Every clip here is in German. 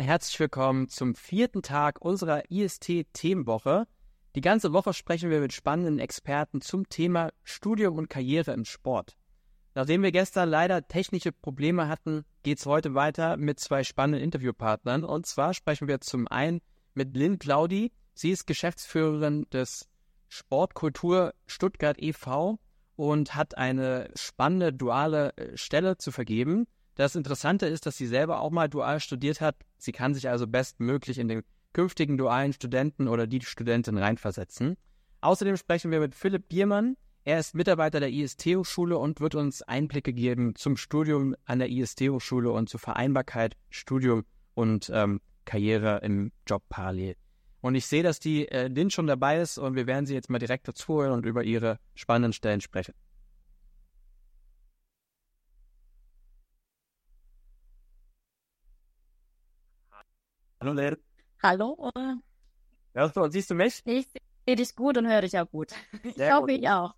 herzlich willkommen zum vierten Tag unserer IST-Themenwoche. Die ganze Woche sprechen wir mit spannenden Experten zum Thema Studium und Karriere im Sport. Nachdem wir gestern leider technische Probleme hatten, geht es heute weiter mit zwei spannenden Interviewpartnern. Und zwar sprechen wir zum einen mit Lynn Claudi. Sie ist Geschäftsführerin des Sportkultur Stuttgart e.V. und hat eine spannende duale äh, Stelle zu vergeben. Das Interessante ist, dass sie selber auch mal dual studiert hat. Sie kann sich also bestmöglich in den künftigen dualen Studenten oder die Studentin reinversetzen. Außerdem sprechen wir mit Philipp Biermann. Er ist Mitarbeiter der IST-Hochschule und wird uns Einblicke geben zum Studium an der IST-Hochschule und zur Vereinbarkeit Studium und ähm, Karriere im Job parallel. Und ich sehe, dass die äh, Lin schon dabei ist und wir werden sie jetzt mal direkt dazu holen und über ihre spannenden Stellen sprechen. Hallo Lynn. Hallo. Hörst du und siehst du mich? Ich sehe dich gut und höre dich auch gut. Ich Sehr hoffe, gut. ich auch.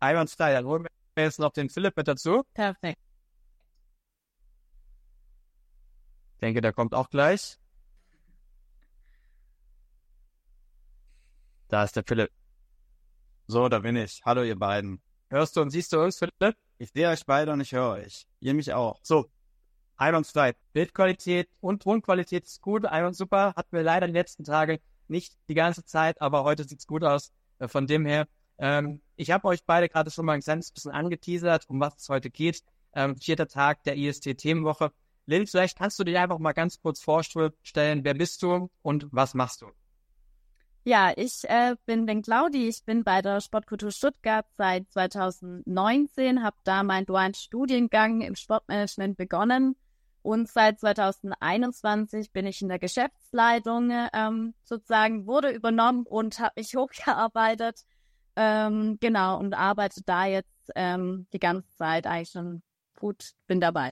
Einwandfrei. Dann holen wir jetzt noch den Philipp mit dazu. Perfekt. Ich denke, der kommt auch gleich. Da ist der Philipp. So, da bin ich. Hallo ihr beiden. Hörst du und siehst du uns, Philipp? Ich sehe euch beide und ich höre euch. Ihr mich auch. So. Einwandfrei. Bildqualität und Tonqualität ist gut. Einwand super. Hatten wir leider die letzten Tage nicht die ganze Zeit, aber heute sieht's gut aus. Äh, Von dem her, ähm, ich habe euch beide gerade schon mal ein kleines bisschen angeteasert, um was es heute geht. Ähm, vierter Tag der IST-Themenwoche. Lynn, vielleicht kannst du dich einfach mal ganz kurz vorstellen, wer bist du und was machst du? Ja, ich äh, bin den Claudi. Ich bin bei der Sportkultur Stuttgart seit 2019, habe da meinen dualen Studiengang im Sportmanagement begonnen und seit 2021 bin ich in der Geschäftsleitung ähm, sozusagen, wurde übernommen und habe mich hochgearbeitet. Ähm, genau, und arbeite da jetzt ähm, die ganze Zeit eigentlich schon gut, bin dabei.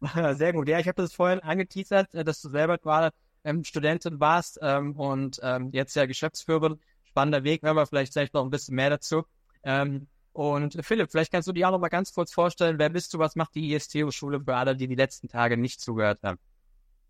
Sehr gut. Ja, ich habe das vorhin angeteasert, äh, dass du selber gerade ähm, Studentin warst ähm, und ähm, jetzt ja Geschäftsführerin. Spannender Weg, hören wir vielleicht gleich noch ein bisschen mehr dazu. Ähm, und Philipp, vielleicht kannst du dir auch noch mal ganz kurz vorstellen, wer bist du, was macht die IST-Hochschule für alle, die die letzten Tage nicht zugehört haben?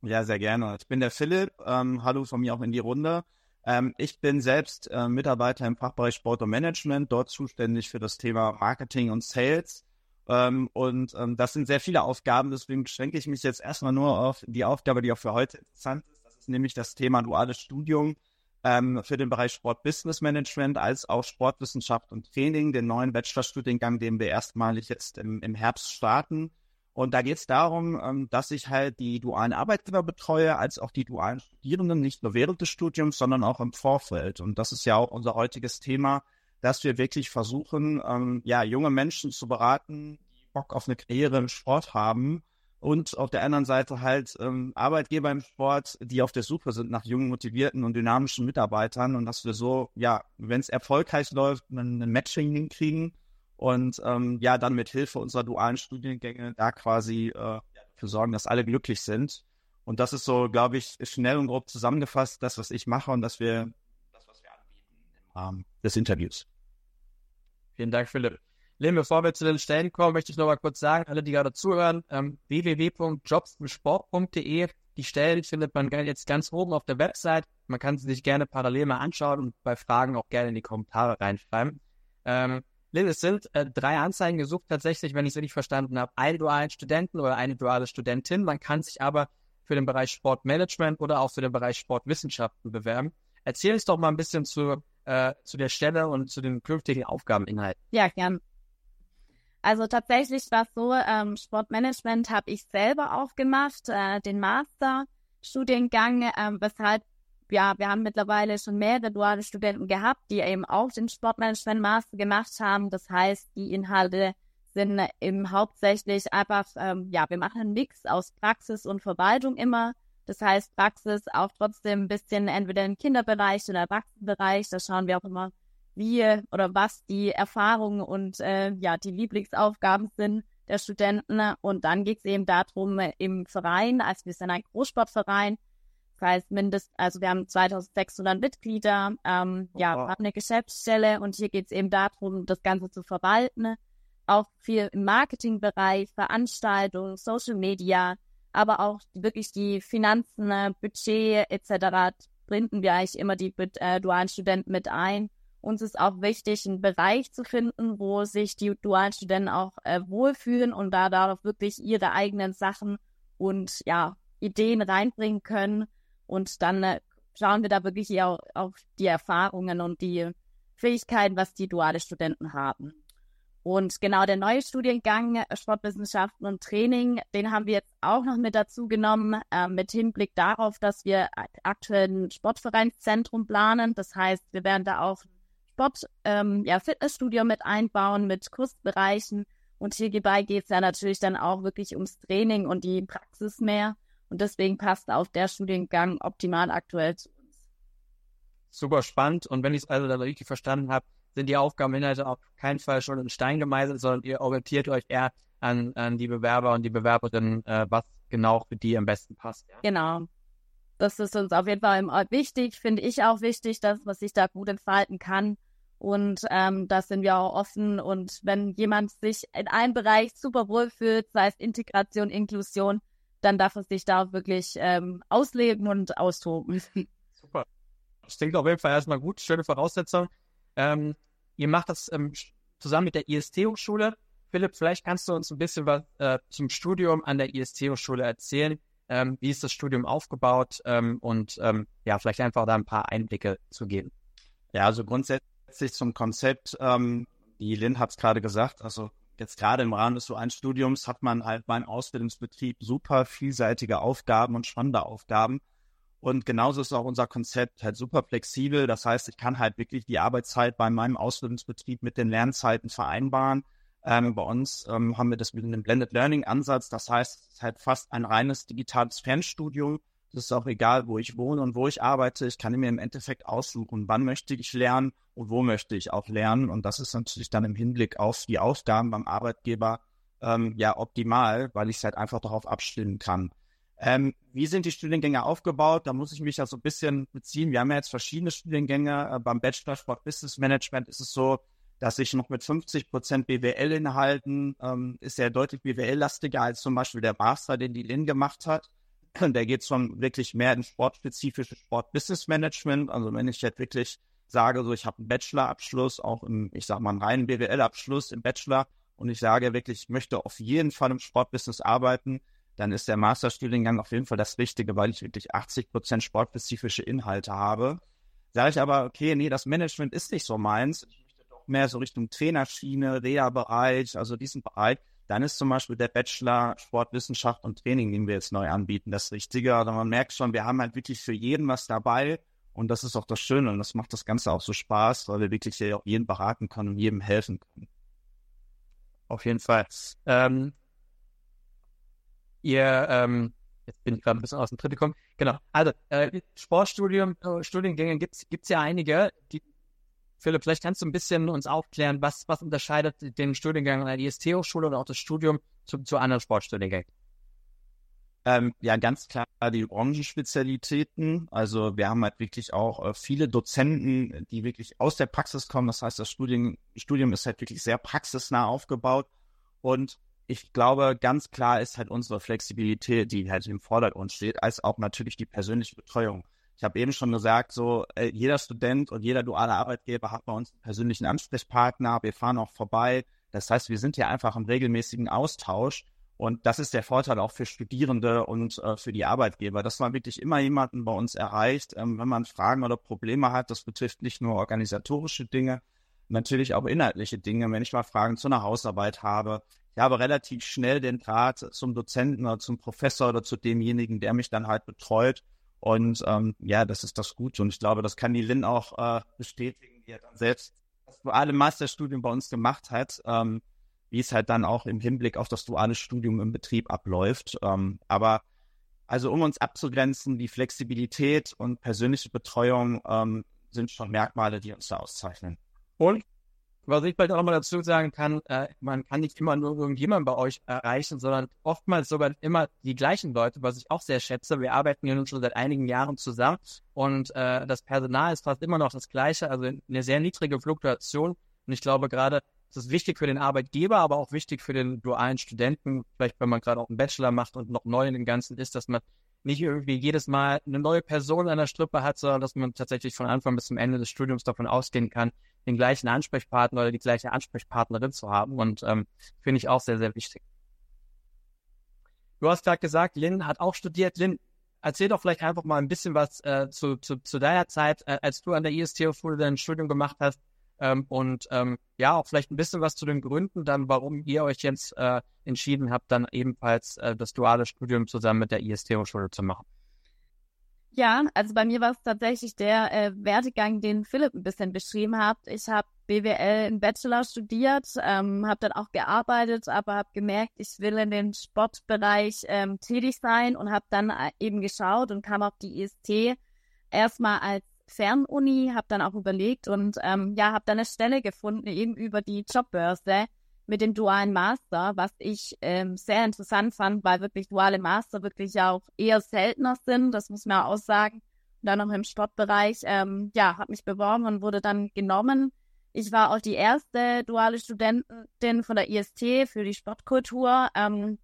Ja, sehr gerne. Ich bin der Philipp. Ähm, hallo von mir auch in die Runde. Ähm, ich bin selbst äh, Mitarbeiter im Fachbereich Sport und Management, dort zuständig für das Thema Marketing und Sales. Ähm, und ähm, das sind sehr viele Aufgaben, deswegen beschränke ich mich jetzt erstmal nur auf die Aufgabe, die auch für heute interessant ist. Das ist nämlich das Thema duales Studium ähm, für den Bereich Sport Business Management als auch Sportwissenschaft und Training, den neuen Bachelorstudiengang, den wir erstmalig jetzt im, im Herbst starten. Und da geht es darum, ähm, dass ich halt die dualen Arbeitgeber betreue, als auch die dualen Studierenden, nicht nur während des Studiums, sondern auch im Vorfeld. Und das ist ja auch unser heutiges Thema, dass wir wirklich versuchen, ähm, ja, junge Menschen zu beraten, die Bock auf eine Karriere im Sport haben und auf der anderen Seite halt ähm, Arbeitgeber im Sport, die auf der Suche sind nach jungen, motivierten und dynamischen Mitarbeitern und dass wir so, ja, wenn es erfolgreich läuft, ein, Matching hinkriegen und ähm, ja, dann mit Hilfe unserer dualen Studiengänge da quasi äh, dafür sorgen, dass alle glücklich sind. Und das ist so, glaube ich, schnell und grob zusammengefasst, das, was ich mache und dass wir das, was wir anbieten im Rahmen des Interviews. Vielen Dank, Philipp. Lynn, bevor wir zu den Stellen kommen, möchte ich noch mal kurz sagen, alle, die gerade zuhören, ähm, www.jobssport.de. Die Stellen findet man jetzt ganz oben auf der Website. Man kann sie sich gerne parallel mal anschauen und bei Fragen auch gerne in die Kommentare reinschreiben. Ähm, Lynn, es sind äh, drei Anzeigen gesucht, tatsächlich, wenn ich es richtig verstanden habe, einen dualen Studenten oder eine duale Studentin. Man kann sich aber für den Bereich Sportmanagement oder auch für den Bereich Sportwissenschaften bewerben. Erzähl uns doch mal ein bisschen zu, äh, zu der Stelle und zu den künftigen Aufgabeninhalten. Ja, gern. Also tatsächlich war es so, ähm, Sportmanagement habe ich selber auch gemacht, äh, den Masterstudiengang, ähm, weshalb, ja, wir haben mittlerweile schon mehrere duale Studenten gehabt, die eben auch den Sportmanagement Master gemacht haben. Das heißt, die Inhalte sind eben hauptsächlich einfach, ähm, ja, wir machen einen Mix aus Praxis und Verwaltung immer. Das heißt, Praxis auch trotzdem ein bisschen entweder im Kinderbereich oder Erwachsenenbereich. Da schauen wir auch immer, wie oder was die Erfahrungen und äh, ja die Lieblingsaufgaben sind der Studenten. Und dann geht es eben darum im Verein, also wir sind ein Großsportverein, das heißt mindest, also wir haben 2600 Mitglieder, ähm, ja, Wow. haben eine Geschäftsstelle und hier geht es eben darum, das Ganze zu verwalten. Auch viel im Marketingbereich, Veranstaltungen, Social Media, aber auch wirklich die Finanzen, äh, Budget etc. binden wir eigentlich immer die äh, dualen Studenten mit ein. Uns ist auch wichtig, einen Bereich zu finden, wo sich die dualen Studenten auch äh, wohlfühlen und da darauf wirklich ihre eigenen Sachen und ja, Ideen reinbringen können. Und dann äh, schauen wir da wirklich auch auf die Erfahrungen und die Fähigkeiten, was die duale Studenten haben. Und genau der neue Studiengang äh, Sportwissenschaften und Training, den haben wir jetzt auch noch mit dazu genommen, äh, mit Hinblick darauf, dass wir aktuell ein Sportvereinszentrum planen. Das heißt, wir werden da auch Sport, ähm, ja, Fitnessstudio mit einbauen, mit Kursbereichen. Und hierbei geht es ja natürlich dann auch wirklich ums Training und die Praxis mehr. Und deswegen passt auch der Studiengang optimal aktuell zu uns. Super spannend. Und wenn ich es also da richtig verstanden habe, sind die Aufgabeninhalte auf keinen Fall schon in Stein gemeißelt, sondern ihr orientiert euch eher an, an die Bewerber und die Bewerberinnen, äh, was genau für die am besten passt. Ja? Genau. Das ist uns auf jeden Fall wichtig, finde ich auch wichtig, dass man sich da gut entfalten kann. Und ähm, da sind wir auch offen. Und wenn jemand sich in einem Bereich super wohl fühlt, sei es Integration, Inklusion, dann darf er sich da wirklich ähm, ausleben und austoben. Super. Das klingt auf jeden Fall erstmal gut. Schöne Voraussetzung. Ähm, ihr macht das ähm, zusammen mit der IST-Hochschule. Philipp, vielleicht kannst du uns ein bisschen was äh, zum Studium an der IST-Hochschule erzählen. Ähm, wie ist das Studium aufgebaut ähm, und ähm, ja, vielleicht einfach da ein paar Einblicke zu geben. Ja, also grundsätzlich zum Konzept, ähm, die Lynn hat es gerade gesagt, also jetzt gerade im Rahmen des eines Studiums hat man halt beim Ausbildungsbetrieb super vielseitige Aufgaben und spannende Aufgaben. Und genauso ist auch unser Konzept halt super flexibel. Das heißt, ich kann halt wirklich die Arbeitszeit bei meinem Ausbildungsbetrieb mit den Lernzeiten vereinbaren. Ähm, bei uns ähm, haben wir das mit einem Blended Learning Ansatz. Das heißt, es ist halt fast ein reines digitales Fernstudium. Es ist auch egal, wo ich wohne und wo ich arbeite. Ich kann mir im Endeffekt aussuchen, wann möchte ich lernen und wo möchte ich auch lernen. Und das ist natürlich dann im Hinblick auf die Aufgaben beim Arbeitgeber ähm, ja optimal, weil ich es halt einfach darauf abstimmen kann. Ähm, wie sind die Studiengänge aufgebaut? Da muss ich mich ja so ein bisschen beziehen. Wir haben ja jetzt verschiedene Studiengänge. Äh, beim Bachelor Sport Business Management ist es so, dass ich noch mit 50 Prozent BWL inhalten, ähm, ist ja deutlich BWL-lastiger als zum Beispiel der Master, den die Lin gemacht hat. Der geht schon wirklich mehr in sportspezifisches Sport-Business-Management. Also wenn ich jetzt wirklich sage, so ich habe einen Bachelor-Abschluss, auch im, ich sag mal, einen reinen BWL-Abschluss im Bachelor und ich sage wirklich, ich möchte auf jeden Fall im Sportbusiness arbeiten, dann ist der Masterstudiengang auf jeden Fall das Richtige, weil ich wirklich 80 Prozent sportspezifische Inhalte habe. Sage ich aber, okay, nee, das Management ist nicht so meins. Ich möchte doch mehr so Richtung Trainerschiene, Reha-Bereich, also diesen Bereich. Dann ist zum Beispiel der Bachelor Sportwissenschaft und Training, den wir jetzt neu anbieten, das Richtige. Also man merkt schon, wir haben halt wirklich für jeden was dabei. Und das ist auch das Schöne und das macht das Ganze auch so Spaß, weil wir wirklich ja auch jeden beraten können und jedem helfen können. Auf jeden Fall. Ähm, ihr, ähm, jetzt bin ich gerade ein bisschen aus dem Tritt gekommen. Genau. Also, äh, Sportstudium, äh, Studiengänge gibt es ja einige. Die, Philipp, vielleicht kannst du ein bisschen uns aufklären, was, was unterscheidet den Studiengang an der IST-Hochschule oder auch das Studium zu, zu anderen Sportstudiengängen? Ähm, ja, ganz klar die Branchenspezialitäten. Also wir haben halt wirklich auch äh, viele Dozenten, die wirklich aus der Praxis kommen. Das heißt, das Studien, Studium ist halt wirklich sehr praxisnah aufgebaut. Und ich glaube, ganz klar ist halt unsere Flexibilität, die halt im Vordergrund steht, als auch natürlich die persönliche Betreuung. Ich habe eben schon gesagt, so äh, jeder Student und jeder duale Arbeitgeber hat bei uns einen persönlichen Ansprechpartner. Wir fahren auch vorbei. Das heißt, wir sind hier einfach im regelmäßigen Austausch. Und das ist der Vorteil auch für Studierende und äh, für die Arbeitgeber, dass man wirklich immer jemanden bei uns erreicht, ähm, wenn man Fragen oder Probleme hat. Das betrifft nicht nur organisatorische Dinge, natürlich auch inhaltliche Dinge. Wenn ich mal Fragen zu einer Hausarbeit habe, ich habe relativ schnell den Draht zum Dozenten oder zum Professor oder zu demjenigen, der mich dann halt betreut. Und ähm, ja, das ist das Gute. Und ich glaube, das kann die Lynn auch äh, bestätigen, die hat dann selbst das duale Masterstudium bei uns gemacht hat, ähm, wie es halt dann auch im Hinblick auf das duale Studium im Betrieb abläuft. Ähm, aber also um uns abzugrenzen, die Flexibilität und persönliche Betreuung ähm, sind schon Merkmale, die uns da auszeichnen. Und was ich vielleicht auch nochmal dazu sagen kann, äh, man kann nicht immer nur irgendjemanden bei euch erreichen, sondern oftmals sogar immer die gleichen Leute, was ich auch sehr schätze. Wir arbeiten ja nun schon seit einigen Jahren zusammen und äh, das Personal ist fast immer noch das gleiche, also eine sehr niedrige Fluktuation. Und ich glaube gerade es ist wichtig für den Arbeitgeber, aber auch wichtig für den dualen Studenten, vielleicht wenn man gerade auch einen Bachelor macht und noch neu in dem Ganzen ist, dass man nicht irgendwie jedes Mal eine neue Person an der Strippe hat, sondern dass man tatsächlich von Anfang bis zum Ende des Studiums davon ausgehen kann, den gleichen Ansprechpartner oder die gleiche Ansprechpartnerin zu haben. Und ähm, finde ich auch sehr, sehr wichtig. Du hast gerade gesagt, Lynn hat auch studiert. Lynn, erzähl doch vielleicht einfach mal ein bisschen was äh, zu, zu, zu deiner Zeit, äh, als du an der IST-Hochschule dein Studium gemacht hast. Ähm, und ähm, ja, auch vielleicht ein bisschen was zu den Gründen, dann warum ihr euch jetzt äh, entschieden habt, dann ebenfalls äh, das duale Studium zusammen mit der IST-Hochschule zu machen. Ja, also bei mir war es tatsächlich der äh, Werdegang, den Philipp ein bisschen beschrieben hat. Ich habe BWL im Bachelor studiert, ähm, habe dann auch gearbeitet, aber habe gemerkt, ich will in den Sportbereich ähm, tätig sein und habe dann äh, eben geschaut und kam auf die IST erstmal als Fernuni, habe dann auch überlegt und ähm, ja, habe dann eine Stelle gefunden, eben über die Jobbörse mit dem dualen Master, was ich ähm, sehr interessant fand, weil wirklich duale Master wirklich auch eher seltener sind, das muss man auch sagen. Und dann noch im Sportbereich, ähm, ja, habe mich beworben und wurde dann genommen. Ich war auch die erste duale Studentin von der IST für die Sportkultur. Ähm,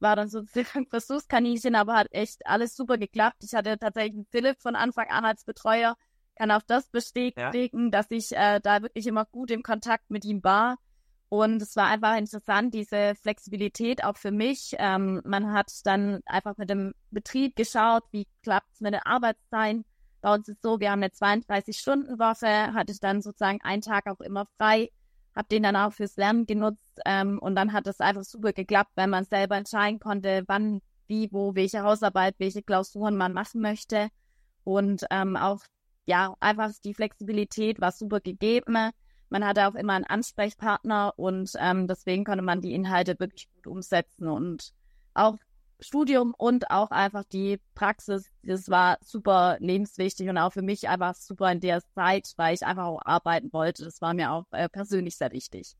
war dann sozusagen Versuchskaninchen, aber hat echt alles super geklappt. Ich hatte tatsächlich Philipp von Anfang an als Betreuer, kann auch das bestätigen, ja. dass ich äh, da wirklich immer gut im Kontakt mit ihm war. Und es war einfach interessant, diese Flexibilität auch für mich. Ähm, man hat dann einfach mit dem Betrieb geschaut, wie klappt es mit der Arbeitszeit. Bei uns ist es so, wir haben eine 32-Stunden-Woche, hatte ich dann sozusagen einen Tag auch immer frei, habe den dann auch fürs Lernen genutzt ähm, und dann hat es einfach super geklappt, wenn man selber entscheiden konnte, wann, wie, wo, welche Hausarbeit, welche Klausuren man machen möchte. Und ähm, auch ja, einfach die Flexibilität war super gegeben. Man hatte auch immer einen Ansprechpartner und ähm, deswegen konnte man die Inhalte wirklich gut umsetzen und auch Studium und auch einfach die Praxis, das war super lebenswichtig und auch für mich einfach super in der Zeit, weil ich einfach auch arbeiten wollte. Das war mir auch äh, persönlich sehr wichtig.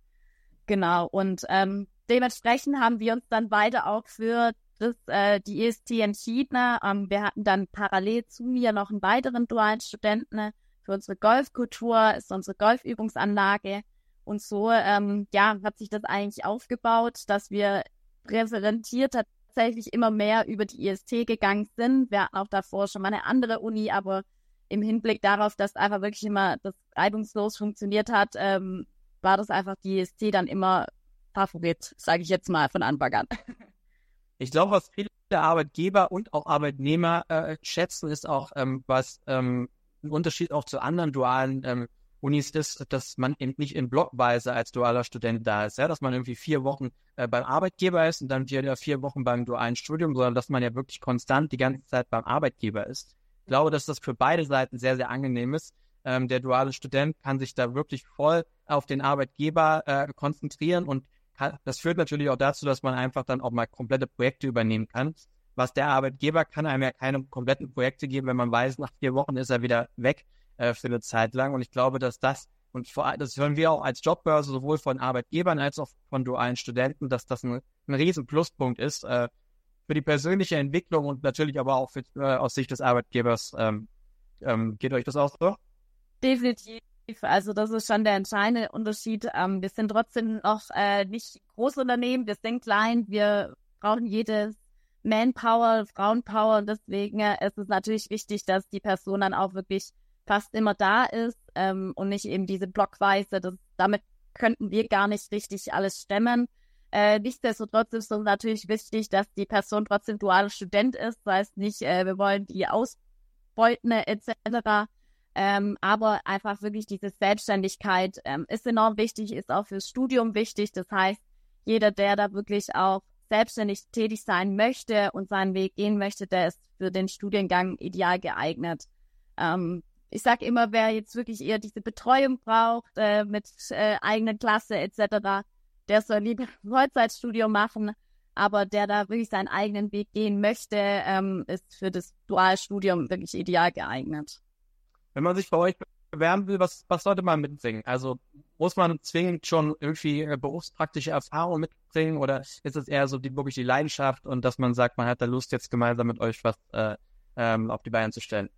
Genau. Und ähm, dementsprechend haben wir uns dann beide auch für das, äh, die EST entschieden. Ähm, wir hatten dann parallel zu mir noch einen weiteren dualen Studenten für unsere Golfkultur, ist unsere Golfübungsanlage. Und so, ähm, ja, hat sich das eigentlich aufgebaut, dass wir präsentiert tatsächlich immer mehr über die IST gegangen sind. Wir hatten auch davor schon mal eine andere Uni, aber im Hinblick darauf, dass einfach wirklich immer das reibungslos funktioniert hat, ähm, war das einfach die IST dann immer Favorit, sage ich jetzt mal von Anfang an. Ich glaube, was viele Arbeitgeber und auch Arbeitnehmer äh, schätzen, ist auch, ähm, was ähm, ein Unterschied auch zu anderen dualen ähm, Unis ist, dass man eben nicht in Blockweise als dualer Student da ist, ja, dass man irgendwie vier Wochen äh, beim Arbeitgeber ist und dann wieder vier Wochen beim dualen Studium, sondern dass man ja wirklich konstant die ganze Zeit beim Arbeitgeber ist. Ich glaube, dass das für beide Seiten sehr, sehr angenehm ist. Ähm, der duale Student kann sich da wirklich voll auf den Arbeitgeber äh, konzentrieren und das führt natürlich auch dazu, dass man einfach dann auch mal komplette Projekte übernehmen kann. Was der Arbeitgeber kann einem ja keine kompletten Projekte geben, wenn man weiß, nach vier Wochen ist er wieder weg äh, für eine Zeit lang. Und ich glaube, dass das, und vor, das hören wir auch als Jobbörse sowohl von Arbeitgebern als auch von dualen Studenten, dass das ein, ein riesen Pluspunkt ist äh, für die persönliche Entwicklung und natürlich aber auch für, äh, aus Sicht des Arbeitgebers. Ähm, ähm, geht euch das auch so? Definitiv. Also das ist schon der entscheidende Unterschied. Ähm, wir sind trotzdem noch äh, nicht Großunternehmen, wir sind klein, wir brauchen jedes Manpower, Frauenpower und deswegen äh, ist es natürlich wichtig, dass die Person dann auch wirklich fast immer da ist ähm, und nicht eben diese Blockweise. Das, damit könnten wir gar nicht richtig alles stemmen. Äh, nichtsdestotrotz ist es natürlich wichtig, dass die Person trotzdem dualer Student ist. Das heißt nicht, äh, wir wollen die ausbeuten etc. Ähm, aber einfach wirklich diese Selbstständigkeit ähm, ist enorm wichtig, ist auch fürs Studium wichtig. Das heißt, jeder, der da wirklich auch selbstständig tätig sein möchte und seinen Weg gehen möchte, der ist für den Studiengang ideal geeignet. Ähm, ich sage immer, wer jetzt wirklich eher diese Betreuung braucht äh, mit äh, eigener Klasse etc., der soll lieber ein Vollzeitstudium machen. Aber der da wirklich seinen eigenen Weg gehen möchte, ähm, ist für das Dualstudium wirklich ideal geeignet. Wenn man sich bei euch bewerben will, was, was sollte man mitbringen? Also muss man zwingend schon irgendwie äh, berufspraktische Erfahrung mitbringen oder ist es eher so die, wirklich die Leidenschaft und dass man sagt, man hat da Lust, jetzt gemeinsam mit euch was äh, ähm, auf die Beine zu stellen?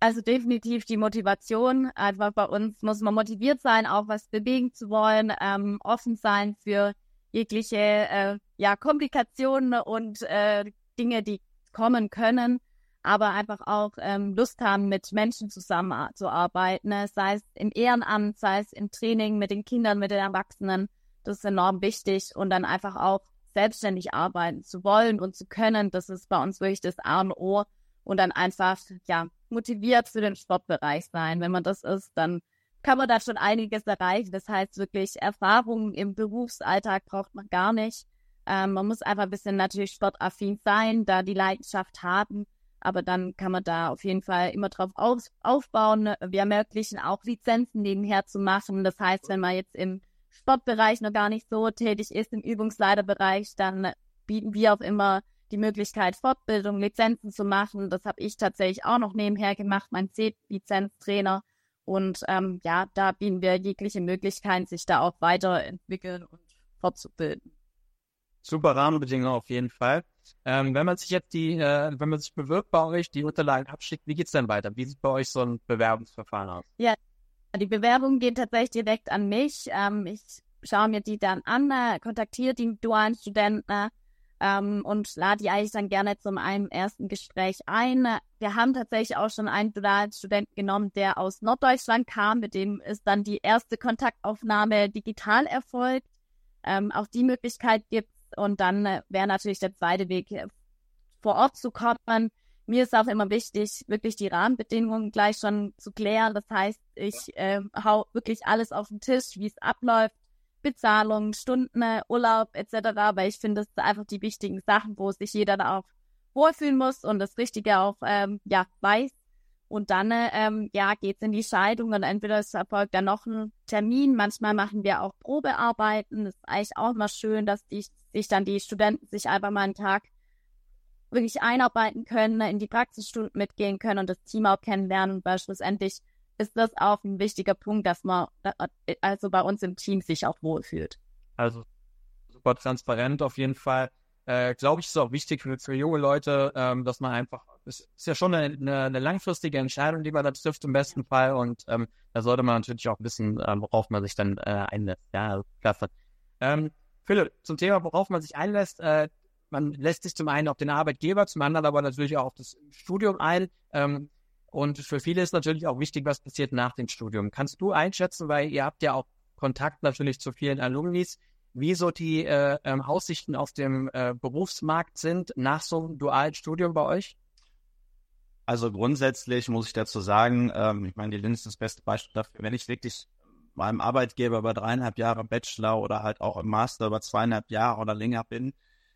Also definitiv die Motivation. Einfach bei uns muss man motiviert sein, auch was bewegen zu wollen, ähm, offen sein für jegliche äh, ja, Komplikationen und äh, Dinge, die kommen können, aber einfach auch ähm, Lust haben, mit Menschen zusammenzuarbeiten, ne? sei es im Ehrenamt, sei es im Training mit den Kindern, mit den Erwachsenen. Das ist enorm wichtig und dann einfach auch selbstständig arbeiten zu wollen und zu können. Das ist bei uns wirklich das A und O und dann einfach ja motiviert für den Sportbereich sein. Wenn man das ist, dann kann man da schon einiges erreichen. Das heißt wirklich Erfahrungen im Berufsalltag braucht man gar nicht. Ähm, man muss einfach ein bisschen natürlich sportaffin sein, da die Leidenschaft haben. Aber dann kann man da auf jeden Fall immer drauf auf, aufbauen. Wir ermöglichen auch Lizenzen nebenher zu machen. Das heißt, wenn man jetzt im Sportbereich noch gar nicht so tätig ist, im Übungsleiterbereich, dann bieten wir auch immer die Möglichkeit, Fortbildung, Lizenzen zu machen. Das habe ich tatsächlich auch noch nebenher gemacht, mein C-Lizenztrainer. Und ähm, ja, da bieten wir jegliche Möglichkeiten, sich da auch weiterentwickeln und fortzubilden. Super Rahmenbedingungen auf jeden Fall. Ähm, wenn man sich jetzt die, äh, wenn man sich bewirbt bei euch, die Unterlagen abschickt, wie geht's denn weiter? Wie sieht bei euch so ein Bewerbungsverfahren aus? Ja, die Bewerbung geht tatsächlich direkt an mich. Ähm, ich schaue mir die dann an, äh, kontaktiere die dualen Studenten ähm, und lade die eigentlich dann gerne zum einem ersten Gespräch ein. Wir haben tatsächlich auch schon einen dualen Studenten genommen, der aus Norddeutschland kam, mit dem ist dann die erste Kontaktaufnahme digital erfolgt. Ähm, auch die Möglichkeit gibt und dann äh, wäre natürlich der zweite Weg, äh, vor Ort zu kommen. Mir ist auch immer wichtig, wirklich die Rahmenbedingungen gleich schon zu klären. Das heißt, ich äh, hau wirklich alles auf den Tisch, wie es abläuft, Bezahlung, Stunden, Urlaub etc. Weil ich finde, das sind einfach die wichtigen Sachen, wo sich jeder da auch wohlfühlen muss und das Richtige auch ähm, ja weiß. Und dann ähm, ja geht's in die Scheidung und entweder es erfolgt dann noch ein Termin. Manchmal machen wir auch Probearbeiten. Das ist eigentlich auch mal schön, dass die, sich dann die Studenten sich einfach mal einen Tag wirklich einarbeiten können, in die Praxisstunden mitgehen können und das Team auch kennenlernen. Weil schlussendlich ist das auch ein wichtiger Punkt, dass man also bei uns im Team sich auch wohlfühlt. Also super transparent auf jeden Fall. Äh, Glaube ich, ist auch wichtig für, für junge Leute, ähm, dass man einfach, es ist ja schon eine, eine, eine, langfristige Entscheidung, die man da trifft im besten Fall und ähm, da sollte man natürlich auch wissen, ähm, worauf man sich dann äh, einlässt. Ja, also, klasse. Ähm, Philipp, zum Thema, worauf man sich einlässt, äh, man lässt sich zum einen auf den Arbeitgeber, zum anderen aber natürlich auch auf das Studium ein. Ähm, und für viele ist natürlich auch wichtig, was passiert nach dem Studium. Kannst du einschätzen, weil ihr habt ja auch Kontakt natürlich zu vielen Alumnis, wie so die äh, ähm, Aussichten auf dem äh, Berufsmarkt sind nach so einem dualen Studium bei euch? Also grundsätzlich muss ich dazu sagen, ähm, ich meine, die Linz ist das beste Beispiel dafür, wenn ich wirklich meinem Arbeitgeber über dreieinhalb Jahre Bachelor oder halt auch im Master über zweieinhalb Jahre oder länger bin,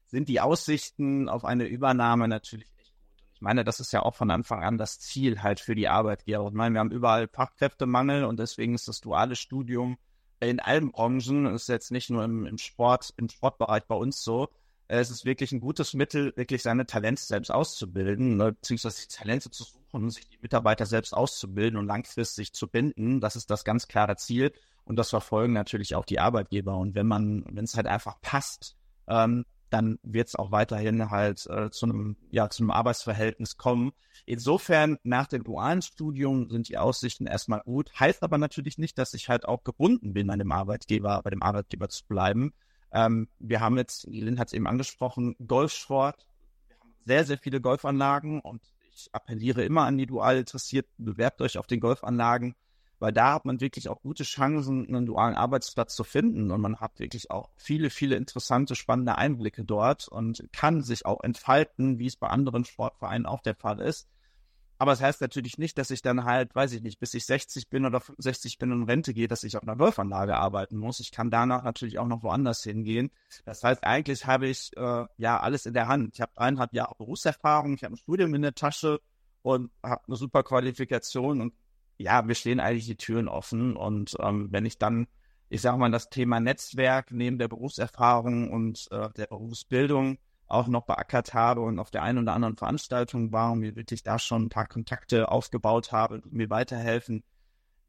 sind die Aussichten auf eine Übernahme natürlich echt gut. Und ich meine, das ist ja auch von Anfang an das Ziel halt für die Arbeitgeber. Ich meine, wir haben überall Fachkräftemangel und deswegen ist das duale Studium in allen Branchen, ist jetzt nicht nur im, im Sport, im Sportbereich bei uns so, es ist wirklich ein gutes Mittel, wirklich seine Talente selbst auszubilden, ne, beziehungsweise die Talente zu suchen, sich die Mitarbeiter selbst auszubilden und langfristig zu binden. Das ist das ganz klare Ziel. Und das verfolgen natürlich auch die Arbeitgeber. Und wenn man, wenn es halt einfach passt, ähm, dann wird es auch weiterhin halt äh, zu einem ja zu einem Arbeitsverhältnis kommen. Insofern nach dem dualen Studium sind die Aussichten erstmal gut, heißt aber natürlich nicht, dass ich halt auch gebunden bin an dem Arbeitgeber, bei dem Arbeitgeber zu bleiben. Ähm, wir haben jetzt, Lynn hat es eben angesprochen, Golfsport. Wir haben sehr sehr viele Golfanlagen und ich appelliere immer an die dual Interessierten, bewerbt euch auf den Golfanlagen weil da hat man wirklich auch gute Chancen, einen dualen Arbeitsplatz zu finden und man hat wirklich auch viele, viele interessante, spannende Einblicke dort und kann sich auch entfalten, wie es bei anderen Sportvereinen auch der Fall ist. Aber es das heißt natürlich nicht, dass ich dann halt, weiß ich nicht, bis ich 60 bin oder 65 bin und Rente gehe, dass ich auf einer Golfanlage arbeiten muss. Ich kann danach natürlich auch noch woanders hingehen. Das heißt, eigentlich habe ich äh, ja alles in der Hand. Ich habe eineinhalb Jahre Berufserfahrung, ich habe ein Studium in der Tasche und habe eine super Qualifikation und ja, wir stehen eigentlich die Türen offen. Und ähm, wenn ich dann, ich sage mal, das Thema Netzwerk neben der Berufserfahrung und äh, der Berufsbildung auch noch beackert habe und auf der einen oder anderen Veranstaltung war und mir wirklich da schon ein paar Kontakte aufgebaut habe und mir weiterhelfen,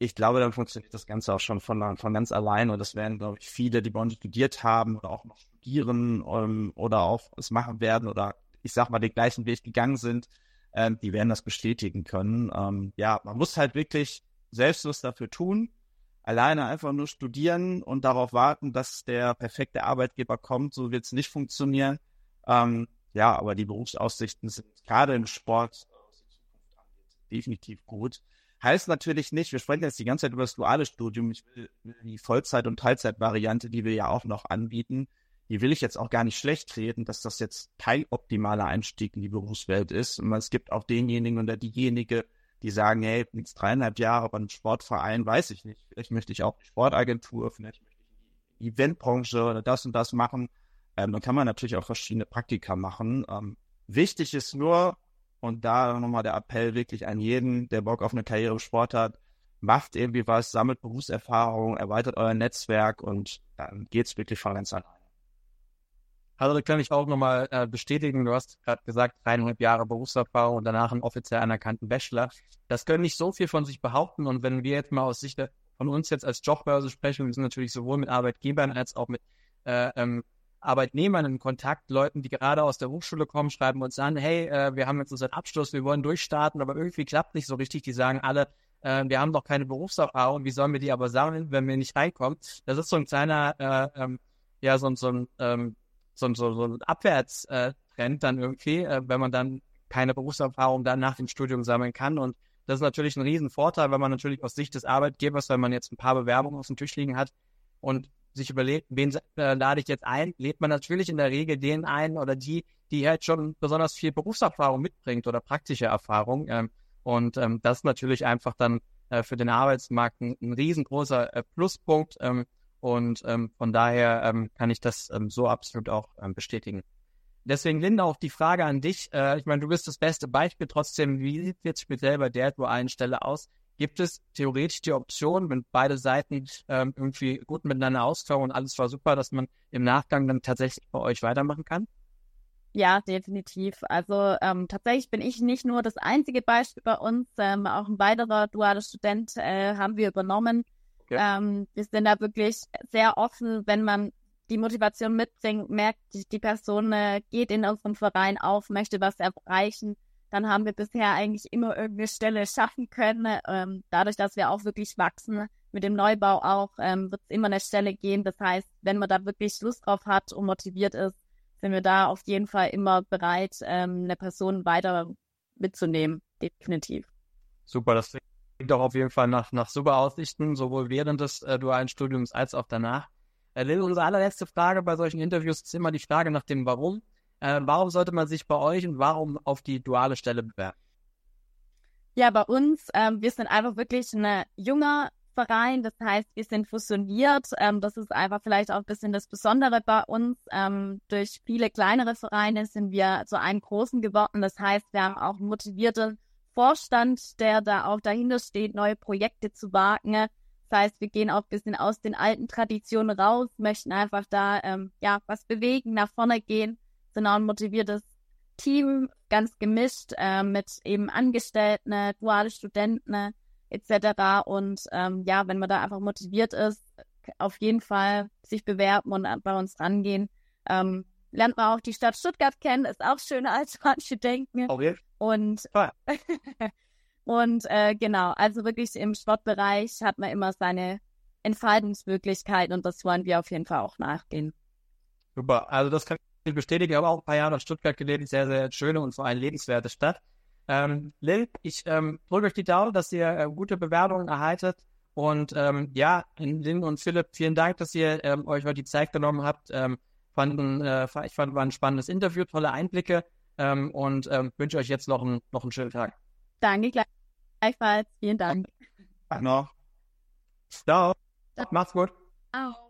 ich glaube, dann funktioniert das Ganze auch schon von, von ganz allein. Und das werden, glaube ich, viele, die bei uns studiert haben oder auch noch studieren ähm, oder auch es machen werden oder ich sag mal den gleichen Weg gegangen sind, äh, die werden das bestätigen können. Ähm, ja, man muss halt wirklich selbstlos dafür tun. Alleine einfach nur studieren und darauf warten, dass der perfekte Arbeitgeber kommt, so wird es nicht funktionieren. Ähm, ja, aber die Berufsaussichten sind gerade im Sport definitiv gut. Heißt natürlich nicht, wir sprechen jetzt die ganze Zeit über das duale Studium. Ich will, die Vollzeit- und Teilzeitvariante, die wir ja auch noch anbieten, die will ich jetzt auch gar nicht schlecht reden, dass das jetzt kein optimaler Einstieg in die Berufswelt ist. Und es gibt auch denjenigen oder diejenige, die sagen, hey, jetzt dreieinhalb Jahre bei einem Sportverein, weiß ich nicht. Vielleicht möchte ich auch die Sportagentur, vielleicht möchte ich die Eventbranche oder das und das machen. Ähm, dann kann man natürlich auch verschiedene Praktika machen. Ähm, wichtig ist nur, und da nochmal der Appell wirklich an jeden, der Bock auf eine Karriere im Sport hat, macht irgendwie was, sammelt Berufserfahrung, erweitert euer Netzwerk und dann geht's wirklich von ganz alleine. Also da kann ich auch nochmal äh, bestätigen, du hast gerade gesagt, dreieinhalb Jahre Berufserfahrung und danach einen offiziell anerkannten Bachelor. Das können nicht so viel von sich behaupten und wenn wir jetzt mal aus Sicht von uns jetzt als Jobbörse sprechen, wir sind natürlich sowohl mit Arbeitgebern als auch mit äh, ähm, Arbeitnehmern in Kontakt, Leuten, die gerade aus der Hochschule kommen, schreiben uns an, hey, äh, wir haben jetzt unseren Abschluss, wir wollen durchstarten, aber irgendwie klappt nicht so richtig. Die sagen alle, äh, wir haben doch keine Berufserfahrung, wie sollen wir die aber sammeln, wenn wir nicht reinkommen? Das ist so ein kleiner, äh, ähm, ja, so, so ein ähm, so, so, so ein Abwärtstrend dann irgendwie, äh, wenn man dann keine Berufserfahrung dann nach dem Studium sammeln kann. Und das ist natürlich ein Riesenvorteil, wenn man natürlich aus Sicht des Arbeitgebers, wenn man jetzt ein paar Bewerbungen auf dem Tisch liegen hat und sich überlegt, wen äh, lade ich jetzt ein, lädt man natürlich in der Regel den ein oder die, die halt schon besonders viel Berufserfahrung mitbringt oder praktische Erfahrung. Ähm, und ähm, das ist natürlich einfach dann äh, für den Arbeitsmarkt ein, ein riesengroßer äh, Pluspunkt. Ähm, und ähm, von daher ähm, kann ich das ähm, so absolut auch ähm, bestätigen. Deswegen, Linda, auch die Frage an dich. Äh, ich meine, du bist das beste Beispiel. Trotzdem, wie sieht jetzt speziell bei der dualen Stelle aus? Gibt es theoretisch die Option, wenn beide Seiten ähm, irgendwie gut miteinander auskommen und alles war super, dass man im Nachgang dann tatsächlich bei euch weitermachen kann? Ja, definitiv. Also ähm, tatsächlich bin ich nicht nur das einzige Beispiel bei uns. Ähm, auch ein weiterer dualer Student äh, haben wir übernommen ja. Ähm, wir sind da wirklich sehr offen, wenn man die Motivation mitbringt, merkt, die, die Person äh, geht in unseren Verein auf, möchte was erreichen, dann haben wir bisher eigentlich immer irgendeine Stelle schaffen können. Ähm, dadurch, dass wir auch wirklich wachsen, mit dem Neubau auch, ähm, wird es immer eine Stelle gehen. Das heißt, wenn man da wirklich Lust drauf hat und motiviert ist, sind wir da auf jeden Fall immer bereit, ähm, eine Person weiter mitzunehmen. Definitiv. Super, das klingt auch auf jeden Fall nach, nach super Aussichten, sowohl während des äh, dualen Studiums als auch danach. Äh, unsere allerletzte Frage bei solchen Interviews ist immer die Frage nach dem Warum. Äh, warum sollte man sich bei euch und warum auf die duale Stelle bewerben? Ja, bei uns, ähm, wir sind einfach wirklich ein junger Verein, das heißt, wir sind fusioniert. Ähm, das ist einfach vielleicht auch ein bisschen das Besondere bei uns. Ähm, durch viele kleinere Vereine sind wir zu einem großen geworden. Das heißt, wir haben auch motivierte Vorstand, der da auch dahinter steht, neue Projekte zu wagen. Das heißt, wir gehen auch ein bisschen aus den alten Traditionen raus, möchten einfach da ähm, ja was bewegen, nach vorne gehen, auch ein motiviertes Team, ganz gemischt äh, mit eben Angestellten, duale Studenten etc. Und ähm, ja, wenn man da einfach motiviert ist, auf jeden Fall sich bewerben und bei uns rangehen. Ähm, lernt man auch die Stadt Stuttgart kennen, ist auch schöner als manche denken. Okay. Und, ah. und äh, genau, also wirklich im Sportbereich hat man immer seine Entfaltungsmöglichkeiten und das wollen wir auf jeden Fall auch nachgehen. Super, also das kann ich bestätigen. Ich habe auch ein paar Jahre in Stuttgart gelebt, sehr, sehr schöne und vor allem lebenswerte Stadt. Ähm, Lil, ich ähm, drücke euch die Daumen, dass ihr äh, gute Bewertungen erhaltet. Und ähm, ja, Lin und Philipp, vielen Dank, dass ihr ähm, euch heute die Zeit genommen habt. Ähm, fanden, äh, ich fand, war ein spannendes Interview, tolle Einblicke ähm, und ähm, wünsche euch jetzt noch, ein, noch einen schönen Tag. Danke gleichfalls. Vielen Dank. Ach noch. Ciao. Macht's gut. Ciao.